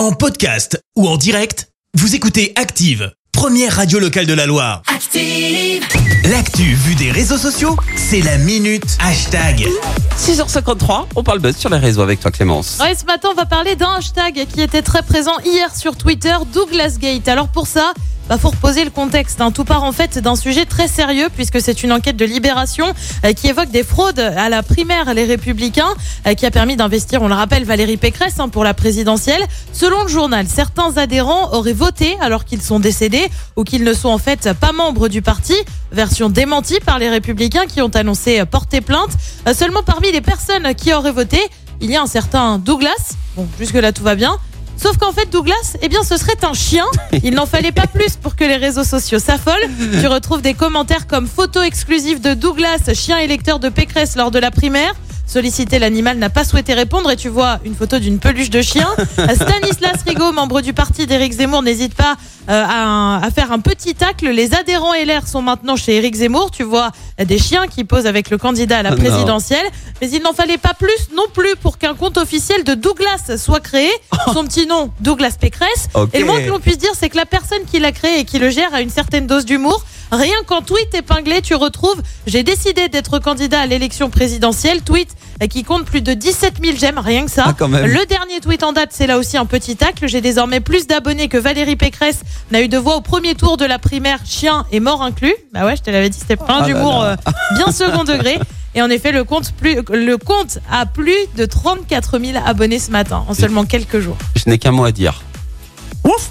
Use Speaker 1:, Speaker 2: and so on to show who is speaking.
Speaker 1: En podcast ou en direct, vous écoutez Active, première radio locale de la Loire.
Speaker 2: Active.
Speaker 1: L'actu vue des réseaux sociaux, c'est la minute hashtag.
Speaker 3: 6h53, on parle buzz sur les réseaux avec toi Clémence.
Speaker 4: Ouais, ce matin, on va parler d'un hashtag qui était très présent hier sur Twitter, Douglas Gate. Alors pour ça, bah faut reposer le contexte. hein. Tout part en fait d'un sujet très sérieux puisque c'est une enquête de Libération euh, qui évoque des fraudes à la primaire Les Républicains euh, qui a permis d'investir, on le rappelle, Valérie Pécresse hein, pour la présidentielle. Selon le journal, certains adhérents auraient voté alors qu'ils sont décédés ou qu'ils ne sont en fait pas membres du parti. Version démentie par les Républicains qui ont annoncé euh, porter plainte. Seulement parmi les personnes qui auraient voté, il y a un certain Douglas. Bon, jusque-là tout va bien. Sauf qu'en fait, Douglas, eh bien, ce serait un chien. Il n'en fallait pas plus pour que les réseaux sociaux s'affolent. Tu retrouves des commentaires comme photo exclusive de Douglas, chien électeur de Pécresse lors de la primaire. Sollicité, l'animal n'a pas souhaité répondre et tu vois une photo d'une peluche de chien. Stanislas Rigaud, membre du parti d'Éric Zemmour, n'hésite pas euh, à, à faire un petit tacle. Les adhérents LR sont maintenant chez Éric Zemmour. Tu vois des chiens qui posent avec le candidat à la
Speaker 3: Non.
Speaker 4: présidentielle. Mais il n'en fallait pas plus non plus pour qu'un compte officiel de Douglas soit créé. Son petit nom, Douglas Pécresse. Et le moins que l'on puisse dire, c'est que la personne qui l'a créé et qui le gère a une certaine dose d'humour. Rien qu'en tweet épinglé, tu retrouves J'ai décidé d'être candidat à l'élection présidentielle. Tweet qui compte plus de 17 000 j'aime, rien que ça.
Speaker 3: Ah, quand même.
Speaker 4: Le dernier tweet en date, c'est là aussi un petit tacle. J'ai désormais plus d'abonnés que Valérie Pécresse n'a eu de voix au premier tour de la primaire, chien et mort inclus. Bah ouais, je te l'avais dit, c'était plein
Speaker 3: Ah
Speaker 4: d'humour euh, bien second degré. Et en effet, le compte, plus, le compte a plus de 34 000 abonnés ce matin, en seulement quelques jours.
Speaker 3: Je n'ai qu'un mot à dire. Ouf